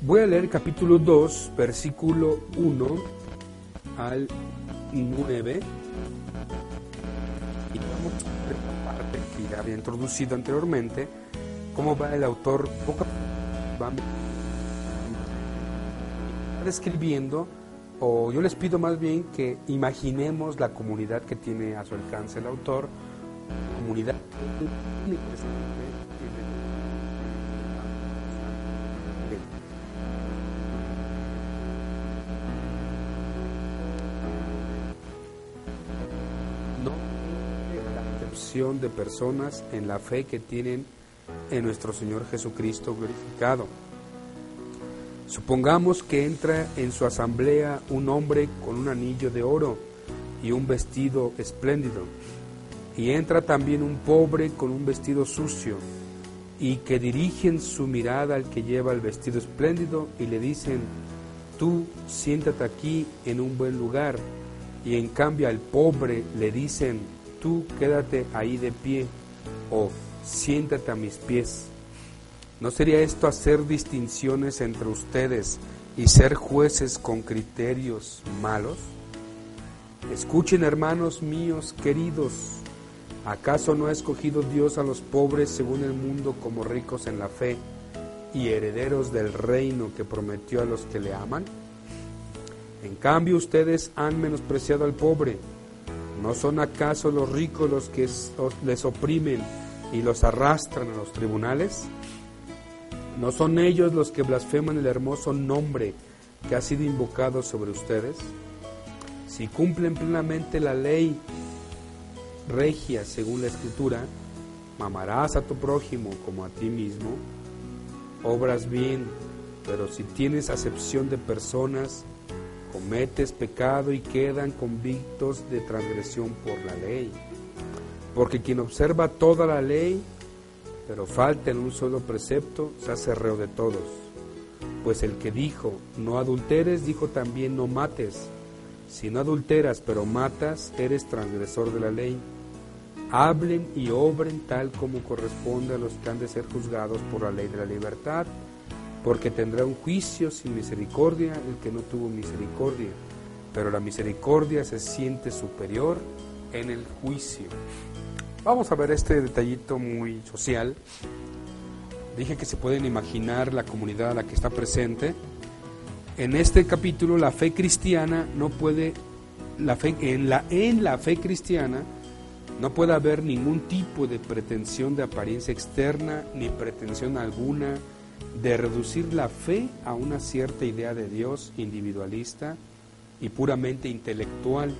Voy a leer capítulo 2, versículo 1 al 9. Y vamos a ver la parte que ya había introducido anteriormente, cómo va el autor poco va describiendo, o yo les pido más bien que imaginemos la comunidad que tiene a su alcance el autor, comunidad de personas en la fe que tienen en nuestro Señor Jesucristo glorificado. Supongamos que entra en su asamblea un hombre con un anillo de oro y un vestido espléndido, y entra también un pobre con un vestido sucio, y que dirigen su mirada al que lleva el vestido espléndido y le dicen, tú siéntate aquí en un buen lugar, y en cambio al pobre le dicen, tú quédate ahí de pie o siéntate a mis pies. ¿No sería esto hacer distinciones entre ustedes y ser jueces con criterios malos? Escuchen hermanos míos queridos, ¿acaso no ha escogido Dios a los pobres según el mundo como ricos en la fe y herederos del reino que prometió a los que le aman? En cambio ustedes han menospreciado al pobre. ¿No son acaso los ricos los que les oprimen y los arrastran a los tribunales? ¿No son ellos los que blasfeman el hermoso nombre que ha sido invocado sobre ustedes? Si cumplen plenamente la ley regia según la escritura, mamarás a tu prójimo como a ti mismo, obras bien, pero si tienes acepción de personas, cometes pecado y quedan convictos de transgresión por la ley. Porque quien observa toda la ley, pero falta en un solo precepto, se hace reo de todos. Pues el que dijo, no adulteres, dijo también, no mates. Si no adulteras, pero matas, eres transgresor de la ley. Hablen y obren tal como corresponde a los que han de ser juzgados por la ley de la libertad porque tendrá un juicio sin misericordia el que no tuvo misericordia, pero la misericordia se siente superior en el juicio. Vamos a ver este detallito muy social. Dije que se pueden imaginar la comunidad a la que está presente. En este capítulo la fe cristiana no puede la fe en la en la fe cristiana no puede haber ningún tipo de pretensión de apariencia externa ni pretensión alguna de reducir la fe a una cierta idea de Dios individualista y puramente intelectual.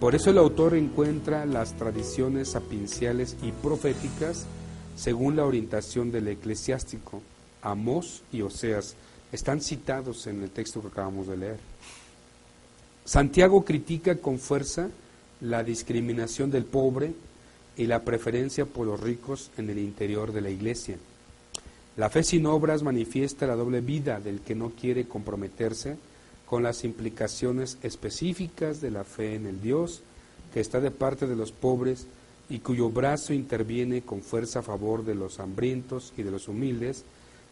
Por eso el autor encuentra las tradiciones sapienciales y proféticas según la orientación del eclesiástico. Amós y Oseas están citados en el texto que acabamos de leer. Santiago critica con fuerza la discriminación del pobre y la preferencia por los ricos en el interior de la iglesia. La fe sin obras manifiesta la doble vida del que no quiere comprometerse con las implicaciones específicas de la fe en el Dios que está de parte de los pobres y cuyo brazo interviene con fuerza a favor de los hambrientos y de los humildes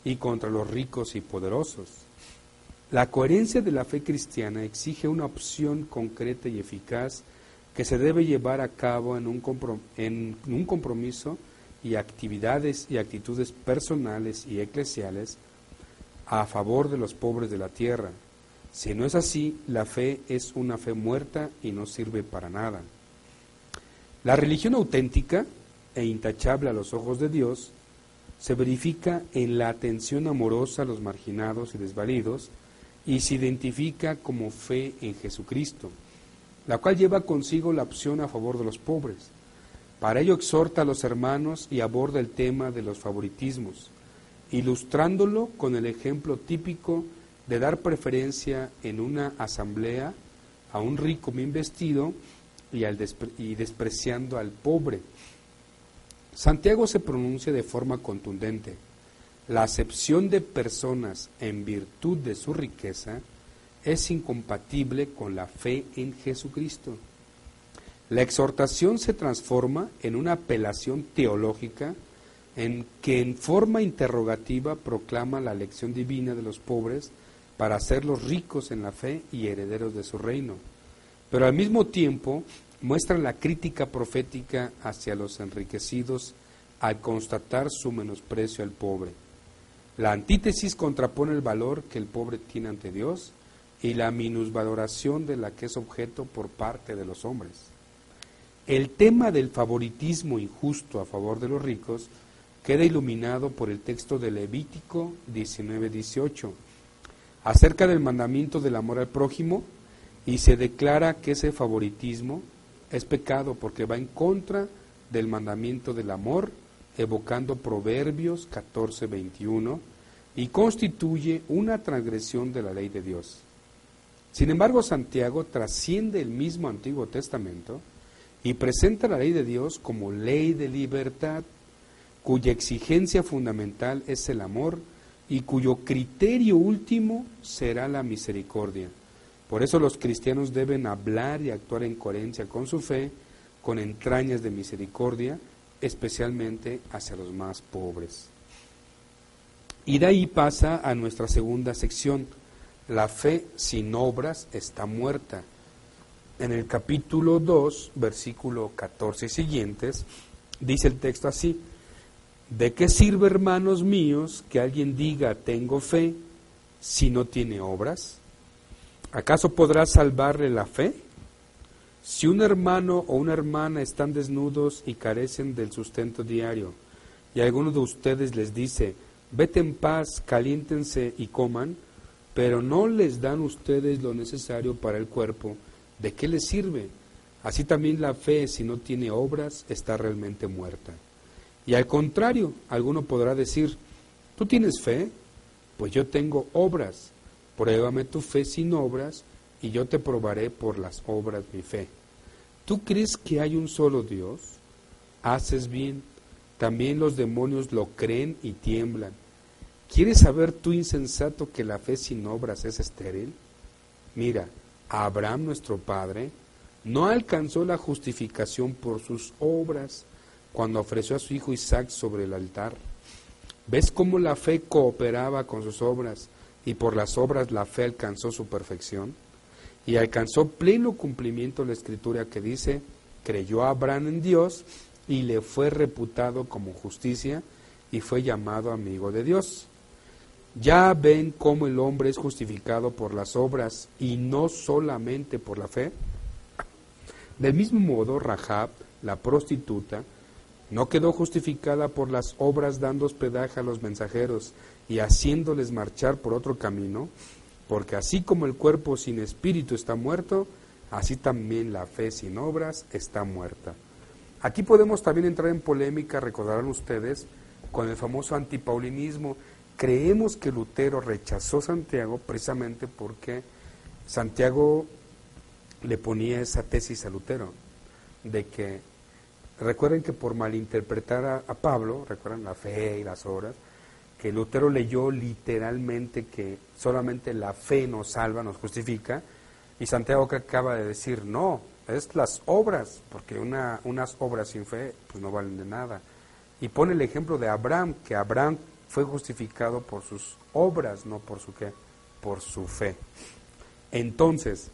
y contra los ricos y poderosos. La coherencia de la fe cristiana exige una opción concreta y eficaz que se debe llevar a cabo en un, en un compromiso y actividades y actitudes personales y eclesiales a favor de los pobres de la tierra. Si no es así, la fe es una fe muerta y no sirve para nada. La religión auténtica e intachable a los ojos de Dios se verifica en la atención amorosa a los marginados y desvalidos y se identifica como fe en Jesucristo, la cual lleva consigo la opción a favor de los pobres. Para ello exhorta a los hermanos y aborda el tema de los favoritismos, ilustrándolo con el ejemplo típico de dar preferencia en una asamblea a un rico bien vestido y, y despreciando al pobre. Santiago se pronuncia de forma contundente. La acepción de personas en virtud de su riqueza es incompatible con la fe en Jesucristo. La exhortación se transforma en una apelación teológica en que en forma interrogativa proclama la elección divina de los pobres para hacerlos ricos en la fe y herederos de su reino. Pero al mismo tiempo muestra la crítica profética hacia los enriquecidos al constatar su menosprecio al pobre. La antítesis contrapone el valor que el pobre tiene ante Dios y la minusvaloración de la que es objeto por parte de los hombres. El tema del favoritismo injusto a favor de los ricos queda iluminado por el texto de Levítico 19:18 acerca del mandamiento del amor al prójimo y se declara que ese favoritismo es pecado porque va en contra del mandamiento del amor, evocando Proverbios 14:21 y constituye una transgresión de la ley de Dios. Sin embargo, Santiago trasciende el mismo Antiguo Testamento y presenta la ley de Dios como ley de libertad cuya exigencia fundamental es el amor y cuyo criterio último será la misericordia. Por eso los cristianos deben hablar y actuar en coherencia con su fe, con entrañas de misericordia, especialmente hacia los más pobres. Y de ahí pasa a nuestra segunda sección. La fe sin obras está muerta. En el capítulo 2, versículo 14 y siguientes, dice el texto así, ¿De qué sirve, hermanos míos, que alguien diga tengo fe si no tiene obras? ¿Acaso podrá salvarle la fe? Si un hermano o una hermana están desnudos y carecen del sustento diario, y alguno de ustedes les dice, vete en paz, caliéntense y coman, pero no les dan ustedes lo necesario para el cuerpo, ¿de qué les sirve? Así también la fe, si no tiene obras, está realmente muerta. Y al contrario, alguno podrá decir, ¿tú tienes fe? Pues yo tengo obras. Pruébame tu fe sin obras y yo te probaré por las obras mi fe. ¿Tú crees que hay un solo Dios? Haces bien. También los demonios lo creen y tiemblan. ¿Quieres saber tú, insensato, que la fe sin obras es estéril? Mira, Abraham nuestro Padre no alcanzó la justificación por sus obras, cuando ofreció a su hijo Isaac sobre el altar. ¿Ves cómo la fe cooperaba con sus obras y por las obras la fe alcanzó su perfección? Y alcanzó pleno cumplimiento la escritura que dice, creyó Abraham en Dios y le fue reputado como justicia y fue llamado amigo de Dios. Ya ven cómo el hombre es justificado por las obras y no solamente por la fe. Del mismo modo, Rahab, la prostituta, no quedó justificada por las obras dando hospedaje a los mensajeros y haciéndoles marchar por otro camino, porque así como el cuerpo sin espíritu está muerto, así también la fe sin obras está muerta. Aquí podemos también entrar en polémica, recordarán ustedes, con el famoso antipaulinismo. Creemos que Lutero rechazó Santiago precisamente porque Santiago le ponía esa tesis a Lutero, de que Recuerden que por malinterpretar a, Pablo, recuerdan la fe y las obras, que Lutero leyó literalmente que solamente la fe nos salva, nos justifica, y Santiago que acaba de decir, no, es las obras, porque una, unas obras sin fe pues no valen de nada. Y pone el ejemplo de Abraham, que Abraham fue justificado por sus obras, no por su qué, por su fe. Entonces,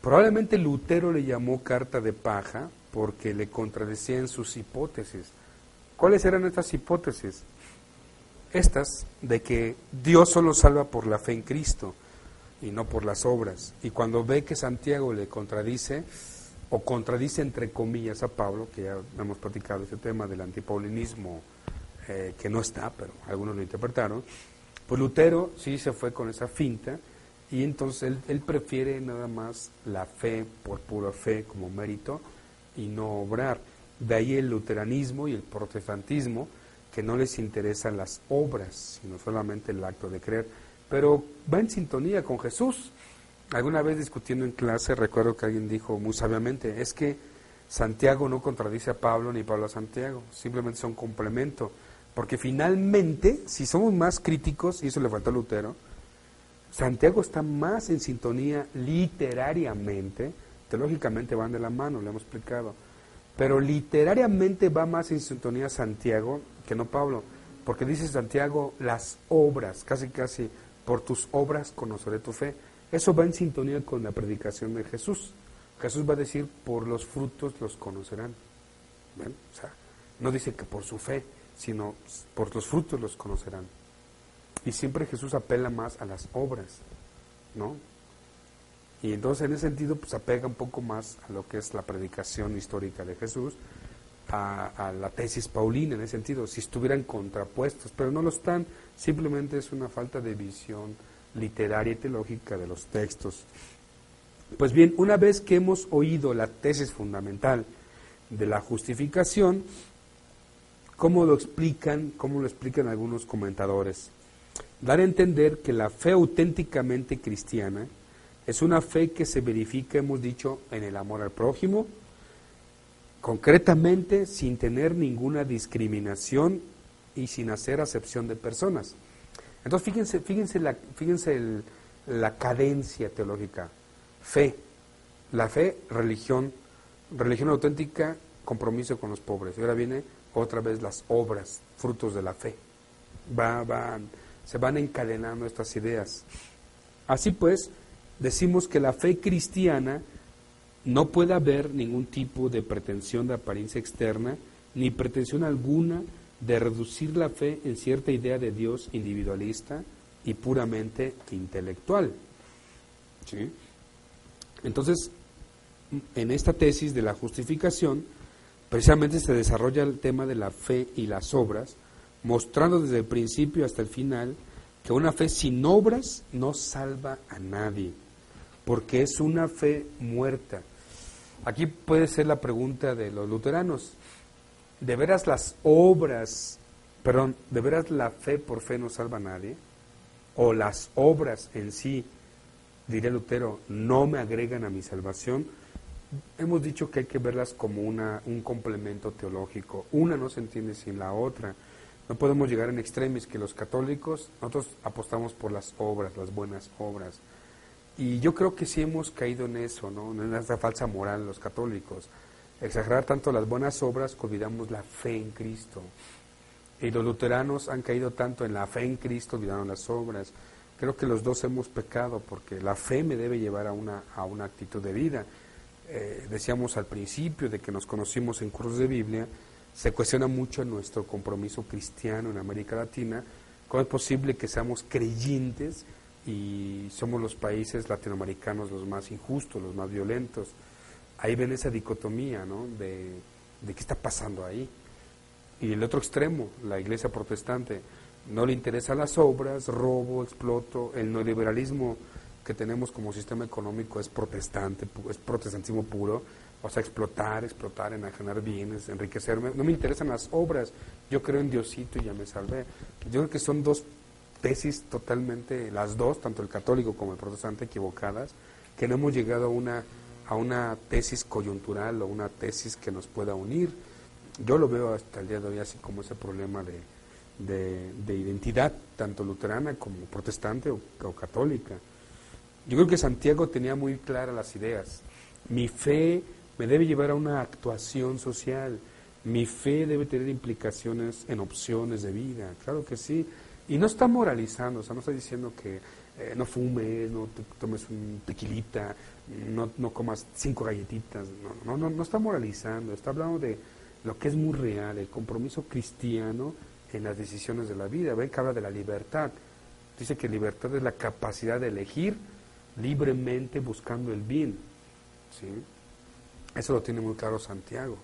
probablemente Lutero le llamó carta de paja porque le contradecían sus hipótesis. ¿Cuáles eran estas hipótesis? Estas de que Dios solo salva por la fe en Cristo y no por las obras. Y cuando ve que Santiago le contradice, o contradice entre comillas a Pablo, que ya hemos platicado ese tema del antipaulinismo, eh, que no está, pero algunos lo interpretaron, pues Lutero sí se fue con esa finta y entonces él, él prefiere nada más la fe por pura fe como mérito y no obrar. De ahí el luteranismo y el protestantismo, que no les interesan las obras, sino solamente el acto de creer, pero va en sintonía con Jesús. Alguna vez discutiendo en clase, recuerdo que alguien dijo muy sabiamente, es que Santiago no contradice a Pablo ni Pablo a Santiago, simplemente son complemento. Porque finalmente, si somos más críticos, y eso le faltó a Lutero, Santiago está más en sintonía literariamente, teológicamente van de la mano, le hemos explicado, pero literariamente va más en sintonía Santiago que no Pablo, porque dice Santiago las obras, casi casi, por tus obras conoceré tu fe. Eso va en sintonía con la predicación de Jesús. Jesús va a decir, por los frutos los conocerán. O sea, no dice que por su fe, sino por los frutos los conocerán. Y siempre Jesús apela más a las obras, ¿no? Y entonces en ese sentido pues apega un poco más a lo que es la predicación histórica de Jesús, a, la tesis paulina en ese sentido, si estuvieran contrapuestos, pero no lo están, simplemente es una falta de visión literaria y teológica de los textos. Pues bien, una vez que hemos oído la tesis fundamental de la justificación, ¿cómo lo explican, cómo lo explican algunos comentadores? dar a entender que la fe auténticamente cristiana es una fe que se verifica, hemos dicho, en el amor al prójimo, concretamente sin tener ninguna discriminación y sin hacer acepción de personas. Entonces fíjense, fíjense, la, fíjense la cadencia teológica. Fe, la fe, religión, religión auténtica, compromiso con los pobres. Y ahora viene otra vez las obras, frutos de la fe. Va, van se van encadenando estas ideas. Así pues, decimos que la fe cristiana no puede haber ningún tipo de pretensión de apariencia externa, ni pretensión alguna de reducir la fe en cierta idea de Dios individualista y puramente intelectual. Entonces, en esta tesis de la justificación, precisamente se desarrolla el tema de la fe y las obras, mostrando desde el principio hasta el final que una fe sin obras no salva a nadie, porque es una fe muerta. Aquí puede ser la pregunta de los luteranos. ¿De veras las obras, perdón, de veras la fe por fe no salva a nadie? ¿O las obras en sí, diría Lutero, no me agregan a mi salvación? Hemos dicho que hay que verlas como una, un complemento teológico. Una no se entiende sin la otra. No podemos llegar en extremis que los católicos, nosotros apostamos por las obras, las buenas obras. Y yo creo que sí hemos caído en eso, ¿no? En esa falsa moral los católicos. Exagerar tanto las buenas obras que olvidamos la fe en Cristo. Y los luteranos han caído tanto en la fe en Cristo, olvidaron las obras. Creo que los dos hemos pecado porque la fe me debe llevar a una, a una actitud de vida. Eh, decíamos al principio de que nos conocimos en cursos de Biblia, se cuestiona mucho nuestro compromiso cristiano en América Latina, cómo es posible que seamos creyentes y somos los países latinoamericanos los más injustos, los más violentos. Ahí ven esa dicotomía, ¿no? De, de qué está pasando ahí. Y el otro extremo, la iglesia protestante, no le interesan las obras, robo, exploto, el neoliberalismo que tenemos como sistema económico es protestante, es protestantismo puro, o sea, explotar, explotar, enajenar bienes, enriquecerme. No me interesan las obras. Yo creo en Diosito y ya me salvé. Yo creo que son dos tesis totalmente, las dos, tanto el católico como el protestante, equivocadas, que no hemos llegado a una, a una tesis coyuntural o una tesis que nos pueda unir. Yo lo veo hasta el día de hoy así como ese problema de, de, identidad, tanto luterana como protestante o, o católica. Yo creo que Santiago tenía muy claras las ideas. Mi fe me debe llevar a una actuación social. Mi fe debe tener implicaciones en opciones de vida, claro que sí. Y no está moralizando, o sea, no está diciendo que eh, no fumes, no tomes un tequilita, no, no comas cinco galletitas, no, no, no, está moralizando, está hablando de lo que es muy real, el compromiso cristiano en las decisiones de la vida. Ven que habla de la libertad. Dice que libertad es la capacidad de elegir libremente buscando el bien. ¿sí? Eso lo tiene muy claro Santiago.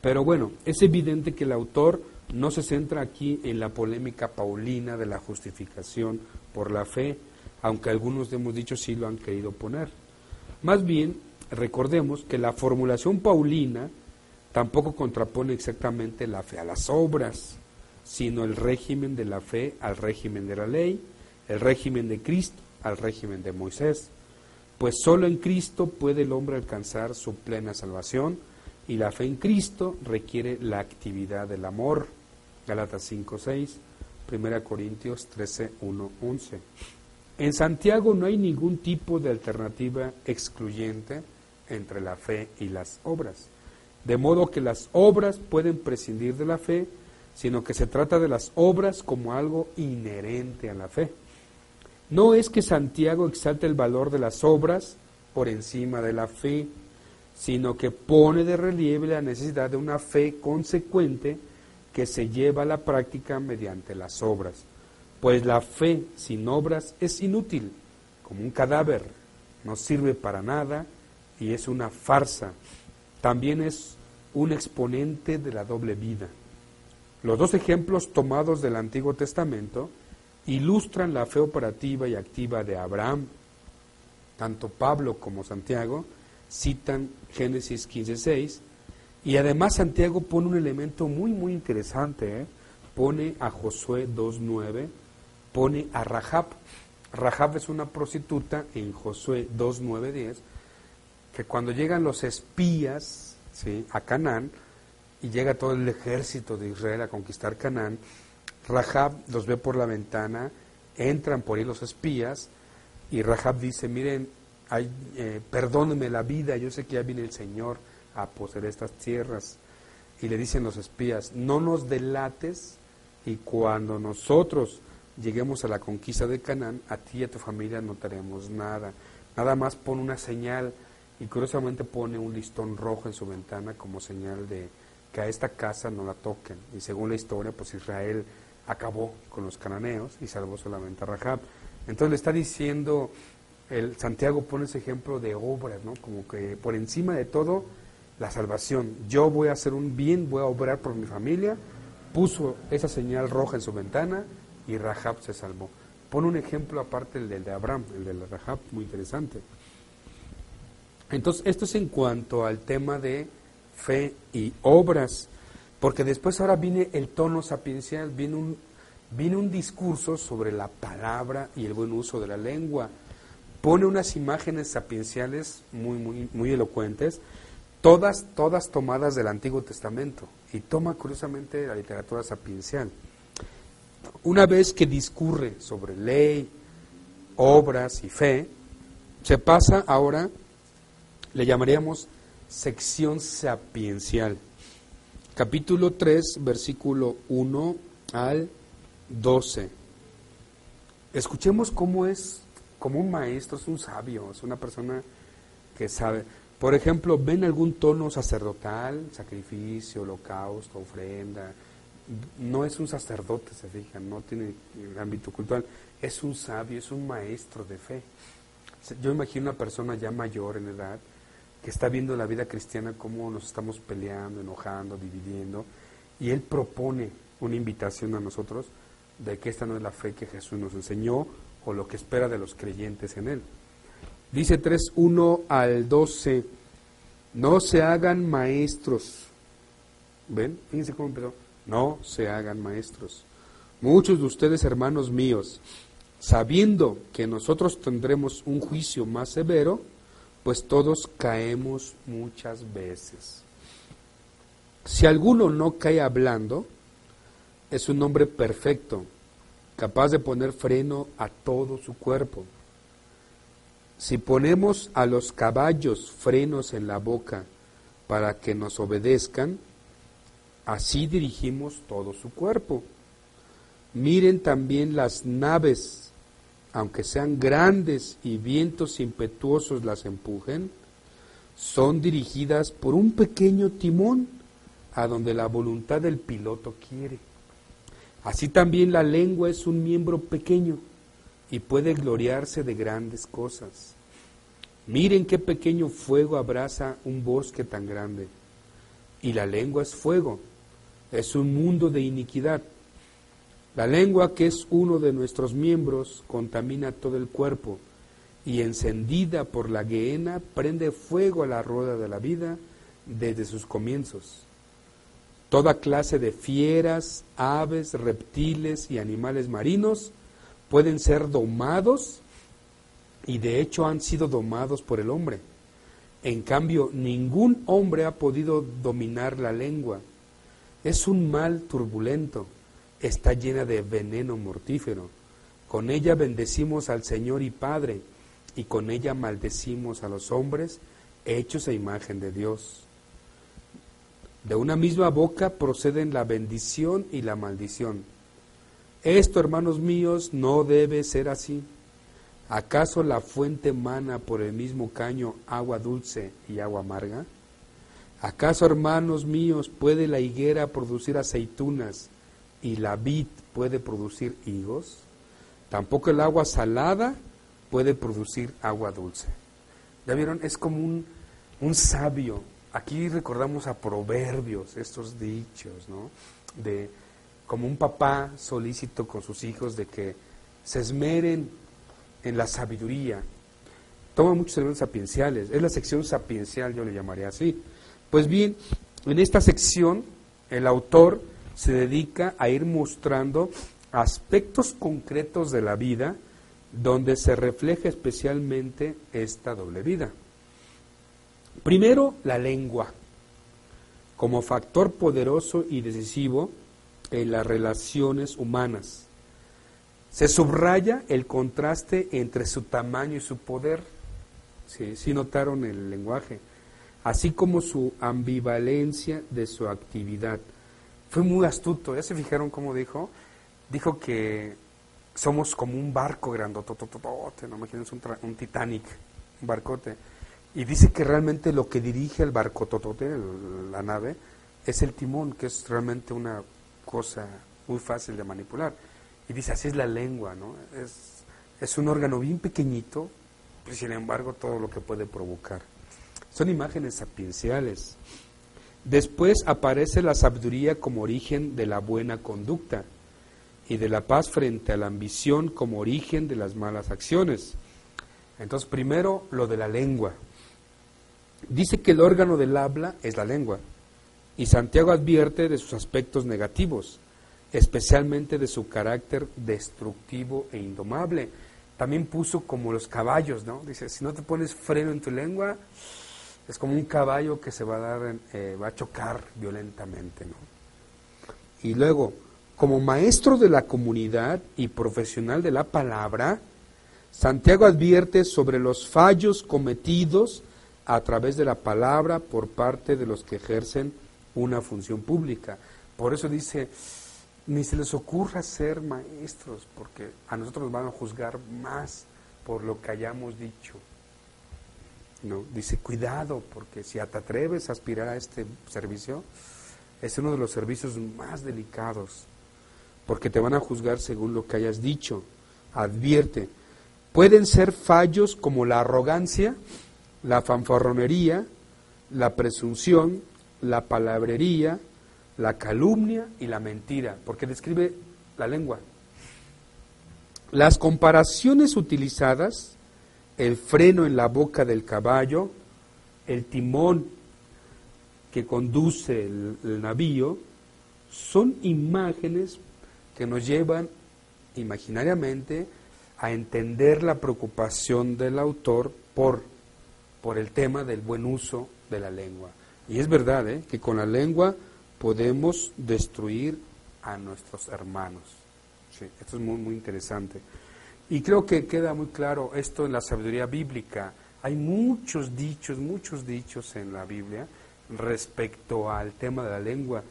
Pero bueno, es evidente que el autor no se centra aquí en la polémica paulina de la justificación por la fe, aunque algunos hemos dicho sí lo han querido poner. Más bien, recordemos que la formulación paulina tampoco contrapone exactamente la fe a las obras, sino el régimen de la fe al régimen de la ley, el régimen de Cristo al régimen de Moisés pues solo en Cristo puede el hombre alcanzar su plena salvación y la fe en Cristo requiere la actividad del amor. Galatas 5, 6, 1 Corintios 13, 1, 11. En Santiago no hay ningún tipo de alternativa excluyente entre la fe y las obras, de modo que las obras pueden prescindir de la fe, sino que se trata de las obras como algo inherente a la fe. No es que Santiago exalte el valor de las obras por encima de la fe, sino que pone de relieve la necesidad de una fe consecuente que se lleva a la práctica mediante las obras pues la fe sin obras es inútil, como un cadáver, no sirve para nada y es una farsa. También es un exponente de la doble vida. Los dos ejemplos tomados del Antiguo Testamento ilustran la fe operativa y activa de Abraham. Tanto Pablo como Santiago citan Génesis 15.6 y además Santiago pone un elemento muy muy interesante, ¿eh? pone a Josué 2.9 pone a Rahab. Rahab es una prostituta en Josué 2, 9, 10, que cuando llegan los espías a Canaán y llega todo el ejército de Israel a conquistar Canaán, Rahab los ve por la ventana, entran por ahí los espías y Rahab dice, miren, ay, eh, perdónenme la vida, yo sé que ya viene el Señor a poseer estas tierras. Y le dicen los espías, no nos delates y cuando nosotros lleguemos a la conquista de Canaán, a ti y a tu familia no haremos nada. Nada más pone una señal y curiosamente pone un listón rojo en su ventana como señal de que a esta casa no la toquen. Y según la historia, pues Israel acabó con los cananeos y salvó solamente a Rahab. Entonces le está diciendo, el Santiago pone ese ejemplo de obras, ¿no? Como que por encima de todo, la salvación. Yo voy a hacer un bien, voy a obrar por mi familia. Puso esa señal roja en su ventana y Rahab se salvó. Pone un ejemplo aparte el del de Abraham, el de Rahab, muy interesante. Entonces, esto es en cuanto al tema de fe y obras, porque después ahora viene el tono sapiencial, viene un, viene un discurso sobre la palabra y el buen uso de la lengua. Pone unas imágenes sapienciales muy, muy, muy elocuentes, todas, todas tomadas del Antiguo Testamento, y toma curiosamente la literatura sapiencial una vez que discurre sobre ley, obras y fe, se pasa ahora, le llamaríamos sección sapiencial. Capítulo 3, versículo 1 al 12. Escuchemos cómo es, como un maestro, es un sabio, es una persona que sabe. Por ejemplo, ¿ven algún tono sacerdotal, sacrificio, holocausto, ofrenda? no es un sacerdote, se fijan, no tiene ámbito cultural, es un sabio, es un maestro de fe. Yo imagino una persona ya mayor en edad que está viendo la vida cristiana como nos estamos peleando, enojando, dividiendo, y él propone una invitación a nosotros de que esta no es la fe que Jesús nos enseñó o lo que espera de los creyentes en él. Dice 3.1 al 12, no se hagan maestros. ¿Ven? Fíjense cómo empezó no se hagan maestros. Muchos de ustedes, hermanos míos, sabiendo que nosotros tendremos un juicio más severo, pues todos caemos muchas veces. Si alguno no cae hablando, es un hombre perfecto, capaz de poner freno a todo su cuerpo. Si ponemos a los caballos frenos en la boca para que nos obedezcan, Así dirigimos todo su cuerpo. Miren también las naves, aunque sean grandes y vientos impetuosos las empujen, son dirigidas por un pequeño timón a donde la voluntad del piloto quiere. Así también la lengua es un miembro pequeño y puede gloriarse de grandes cosas. Miren qué pequeño fuego abraza un bosque tan grande. Y la lengua es fuego, es un mundo de iniquidad. La lengua, que es uno de nuestros miembros, contamina todo el cuerpo y encendida por la gehenna prende fuego a la rueda de la vida desde sus comienzos. Toda clase de fieras, aves, reptiles y animales marinos pueden ser domados y de hecho han sido domados por el hombre. En cambio, ningún hombre ha podido dominar la lengua. Es un mal turbulento, está llena de veneno mortífero. Con ella bendecimos al Señor y Padre, y con ella maldecimos a los hombres hechos a imagen de Dios. De una misma boca proceden la bendición y la maldición. Esto, hermanos míos, no debe ser así. ¿Acaso la fuente mana por el mismo caño agua dulce y agua amarga? ¿Acaso, hermanos míos, puede la higuera producir aceitunas y la vid puede producir higos? Tampoco el agua salada puede producir agua dulce. ¿Ya vieron? Es como un, un sabio. Aquí recordamos a proverbios, estos dichos, ¿no? De como un papá solícito con sus hijos de que se esmeren en la sabiduría. Toma muchos elementos sapienciales. Es la sección sapiencial, yo le llamaría así. Pues bien, en esta sección el autor se dedica a ir mostrando aspectos concretos de la vida donde se refleja especialmente esta doble vida. Primero, la lengua, como factor poderoso y decisivo en las relaciones humanas. Se subraya el contraste entre su tamaño y su poder. Sí, notaron el lenguaje. Así como su ambivalencia de su actividad. Fue muy astuto. ¿Ya se fijaron cómo dijo? Dijo que somos como un barco grandotototote, ¿no? Imagínense un, un Titanic, un barcote. Y dice que realmente lo que dirige el barco totote, la nave, es el timón, que es realmente una cosa muy fácil de manipular. Y dice, así es la lengua, ¿no? Es, es un órgano bien pequeñito, pero sin embargo todo lo que puede provocar. Son imágenes sapienciales. Después aparece la sabiduría como origen de la buena conducta y de la paz frente a la ambición como origen de las malas acciones. Entonces, primero lo de la lengua. Dice que el órgano del habla es la lengua. Y Santiago advierte de sus aspectos negativos, especialmente de su carácter destructivo e indomable. También puso como los caballos, ¿no? Dice, si no te pones freno en tu lengua, es como un caballo que se va a dar, eh, va a chocar violentamente, ¿no? Y luego, como maestro de la comunidad y profesional de la palabra, Santiago advierte sobre los fallos cometidos a través de la palabra por parte de los que ejercen una función pública. Por eso dice, ni se les ocurra ser maestros, porque a nosotros nos van a juzgar más por lo que hayamos dicho. ¿No? Dice, cuidado, porque si te atreves a aspirar a este servicio, es uno de los servicios más delicados, porque te van a juzgar según lo que hayas dicho. Advierte, pueden ser fallos como la arrogancia, la fanfarronería, la presunción, la palabrería, la calumnia y la mentira, porque describe la lengua. Las comparaciones utilizadas, el freno en la boca del caballo, el timón que conduce el, navío, son imágenes que nos llevan imaginariamente a entender la preocupación del autor por, por el tema del buen uso de la lengua. Y es verdad ¿eh? que con la lengua podemos destruir a nuestros hermanos. esto es muy, muy interesante. Y creo que queda muy claro esto en la sabiduría bíblica. Hay muchos dichos, muchos dichos en la Biblia respecto al tema de la lengua.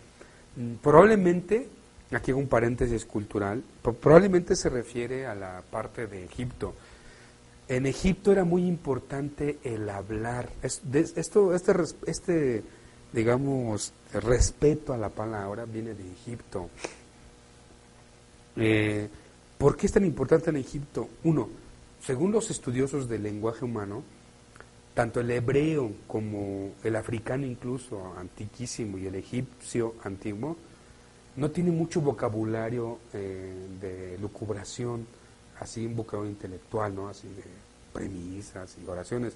Mm, probablemente, aquí hago un paréntesis cultural, probablemente se refiere a la parte de Egipto. En Egipto era muy importante el hablar. esto, este, este, digamos, respeto a la palabra viene de Egipto. Eh, ¿Por qué es tan importante en Egipto? Uno, según los estudiosos del lenguaje humano, tanto el hebreo como el africano incluso antiquísimo y el egipcio antiguo, no tiene mucho vocabulario eh, de lucubración así un vocabulario intelectual, ¿no? Así de premisas y oraciones.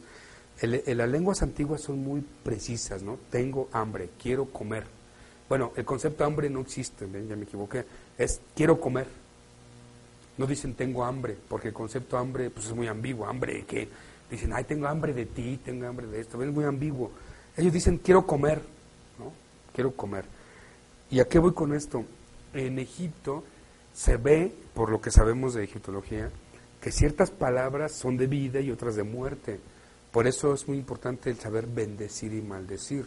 las lenguas antiguas son muy precisas, ¿no? Tengo hambre, quiero comer. Bueno, el concepto hambre no existe, ya me equivoqué. Es quiero comer. No dicen tengo hambre, porque el concepto hambre pues, es muy ambiguo. ¿Hambre qué? dicen, ay, tengo hambre de ti, tengo hambre de esto, es muy ambiguo. Ellos dicen, quiero comer, ¿no? Quiero comer. ¿Y a qué voy con esto? En Egipto se ve, por lo que sabemos de egiptología, que ciertas palabras son de vida y otras de muerte. Por eso es muy importante el saber bendecir y maldecir.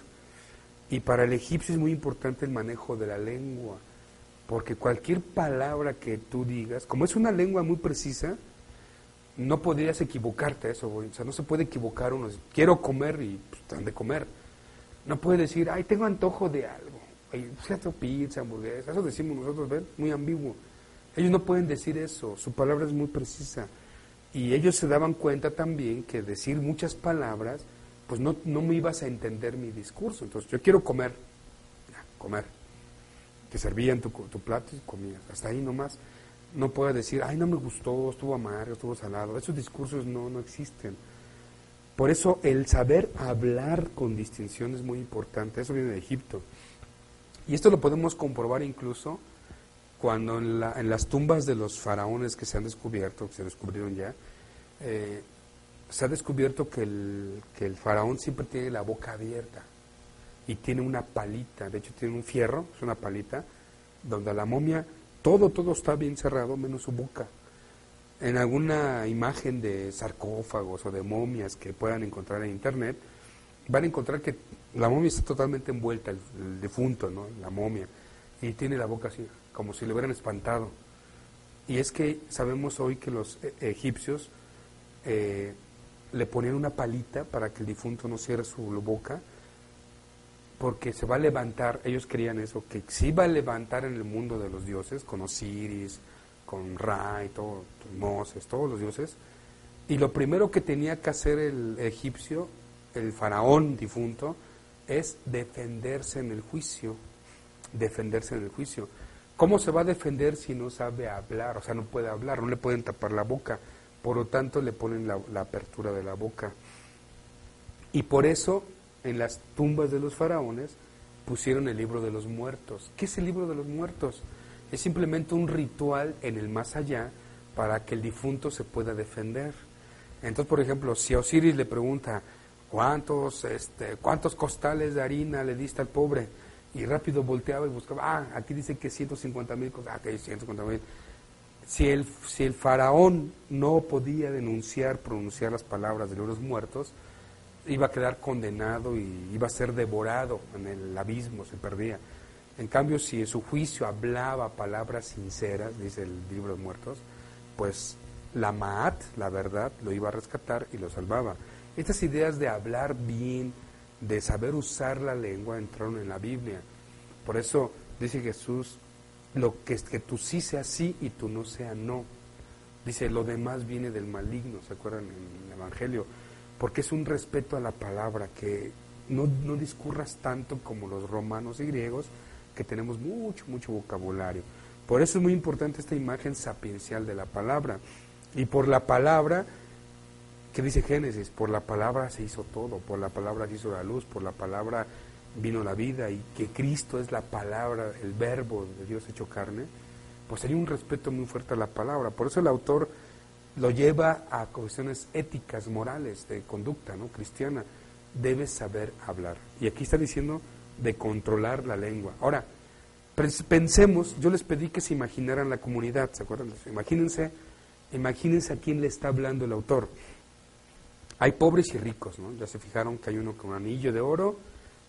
Y para el egipcio es muy importante el manejo de la lengua, porque cualquier palabra que tú digas, como es una lengua muy precisa, no podrías equivocarte eso, O sea, no se puede equivocar uno. Quiero comer y pues, de comer. No puede decir, ay, tengo antojo de algo. Ay, pizza, hamburguesa. Eso decimos nosotros, ¿ven? Muy ambiguo. Ellos no pueden decir eso. Su palabra es muy precisa. Y ellos se daban cuenta también que decir muchas palabras, pues no, no me ibas a entender mi discurso. Entonces, yo quiero comer. comer. Te servían tu, tu plato y comías. Hasta ahí nomás no puede decir, ay, no me gustó, estuvo amargo, estuvo salado. Esos discursos no, no existen. Por eso el saber hablar con distinción es muy importante. Eso viene de Egipto. Y esto lo podemos comprobar incluso cuando en, la, en las tumbas de los faraones que se han descubierto, que se descubrieron ya, eh, se ha descubierto que el, que el faraón siempre tiene la boca abierta y tiene una palita, de hecho tiene un fierro, es una palita, donde la momia todo, todo está bien cerrado, menos su boca. En alguna imagen de sarcófagos o de momias que puedan encontrar en internet, van a encontrar que la momia está totalmente envuelta, el, defunto, ¿no? la momia, y tiene la boca así, como si le hubieran espantado. Y es que sabemos hoy que los e, egipcios eh, le ponían una palita para que el difunto no cierre su boca porque se va a levantar, ellos querían eso, que se iba a levantar en el mundo de los dioses, con Osiris, con Ra y todo, Moses, todos los dioses, y lo primero que tenía que hacer el egipcio, el faraón difunto, es defenderse en el juicio, defenderse en el juicio. ¿Cómo se va a defender si no sabe hablar? O sea, no puede hablar, no le pueden tapar la boca, por lo tanto le ponen la, la apertura de la boca. Y por eso en las tumbas de los faraones pusieron el libro de los muertos. ¿Qué es el libro de los muertos? Es simplemente un ritual en el más allá para que el difunto se pueda defender. Entonces, por ejemplo, si Osiris le pregunta, ¿cuántos, este, ¿cuántos costales de harina le diste al pobre? Y rápido volteaba y buscaba, ah, aquí dice que 150 mil, ah, que 150 mil. Si el, si el faraón no podía denunciar, pronunciar las palabras de los muertos, iba a quedar condenado y iba a ser devorado en el abismo, se perdía. En cambio, si en su juicio hablaba palabras sinceras, dice el libro de muertos, pues la Maat, la verdad, lo iba a rescatar y lo salvaba. Estas ideas de hablar bien, de saber usar la lengua, entraron en la Biblia. Por eso dice Jesús, lo que es que tú sí sea sí y tú no sea no. Dice, lo demás viene del maligno, ¿se acuerdan en el Evangelio? Porque es un respeto a la palabra, que no, no discurras tanto como los romanos y griegos, que tenemos mucho, mucho vocabulario. Por eso es muy importante esta imagen sapiencial de la palabra. Y por la palabra, ¿qué dice Génesis? Por la palabra se hizo todo, por la palabra se hizo la luz, por la palabra vino la vida y que Cristo es la palabra, el verbo de Dios hecho carne, pues hay un respeto muy fuerte a la palabra. Por eso el autor lo lleva a cuestiones éticas, morales, de conducta ¿no? cristiana. Debes saber hablar. Y aquí está diciendo de controlar la lengua. Ahora, pensemos, yo les pedí que se imaginaran la comunidad, ¿se acuerdan? Imagínense, imagínense a quién le está hablando el autor. Hay pobres y ricos, ¿no? Ya se fijaron que hay uno con un anillo de oro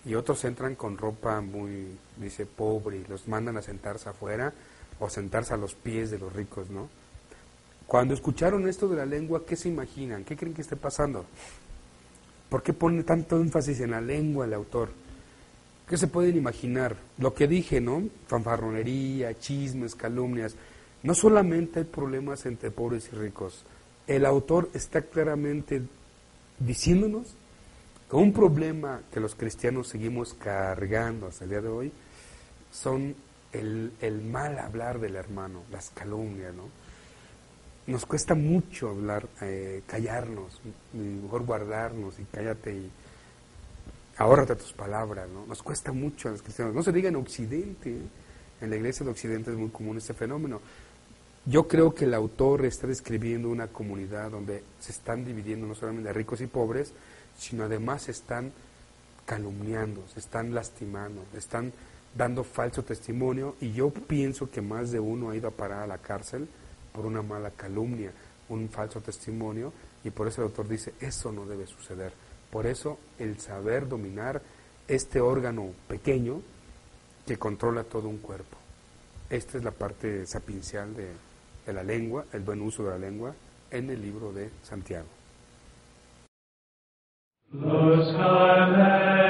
y otros entran con ropa muy, dice, pobre y los mandan a sentarse afuera o sentarse a los pies de los ricos, ¿no? Cuando escucharon esto de la lengua, ¿qué se imaginan? ¿Qué creen que esté pasando? ¿Por qué pone tanto énfasis en la lengua el autor? ¿Qué se pueden imaginar? Lo que dije, ¿no? Fanfarronería, chismes, calumnias. No solamente hay problemas entre pobres y ricos. El autor está claramente diciéndonos que un problema que los cristianos seguimos cargando hasta el día de hoy son el, el mal hablar del hermano, las calumnias, ¿no? Nos cuesta mucho hablar, eh, callarnos, mejor guardarnos y cállate y ahórrate tus palabras, ¿no? Nos cuesta mucho a los cristianos. No se diga en Occidente, ¿eh? en la iglesia de Occidente es muy común este fenómeno. Yo creo que el autor está describiendo una comunidad donde se están dividiendo no solamente ricos y pobres, sino además se están calumniando, se están lastimando, están dando falso testimonio y yo pienso que más de uno ha ido a parar a la cárcel por una mala calumnia, un falso testimonio y por eso el autor dice, eso no debe suceder. Por eso el saber dominar este órgano pequeño que controla todo un cuerpo. Esta es la parte sapiencial de, la lengua, el buen uso de la lengua en el libro de Santiago. The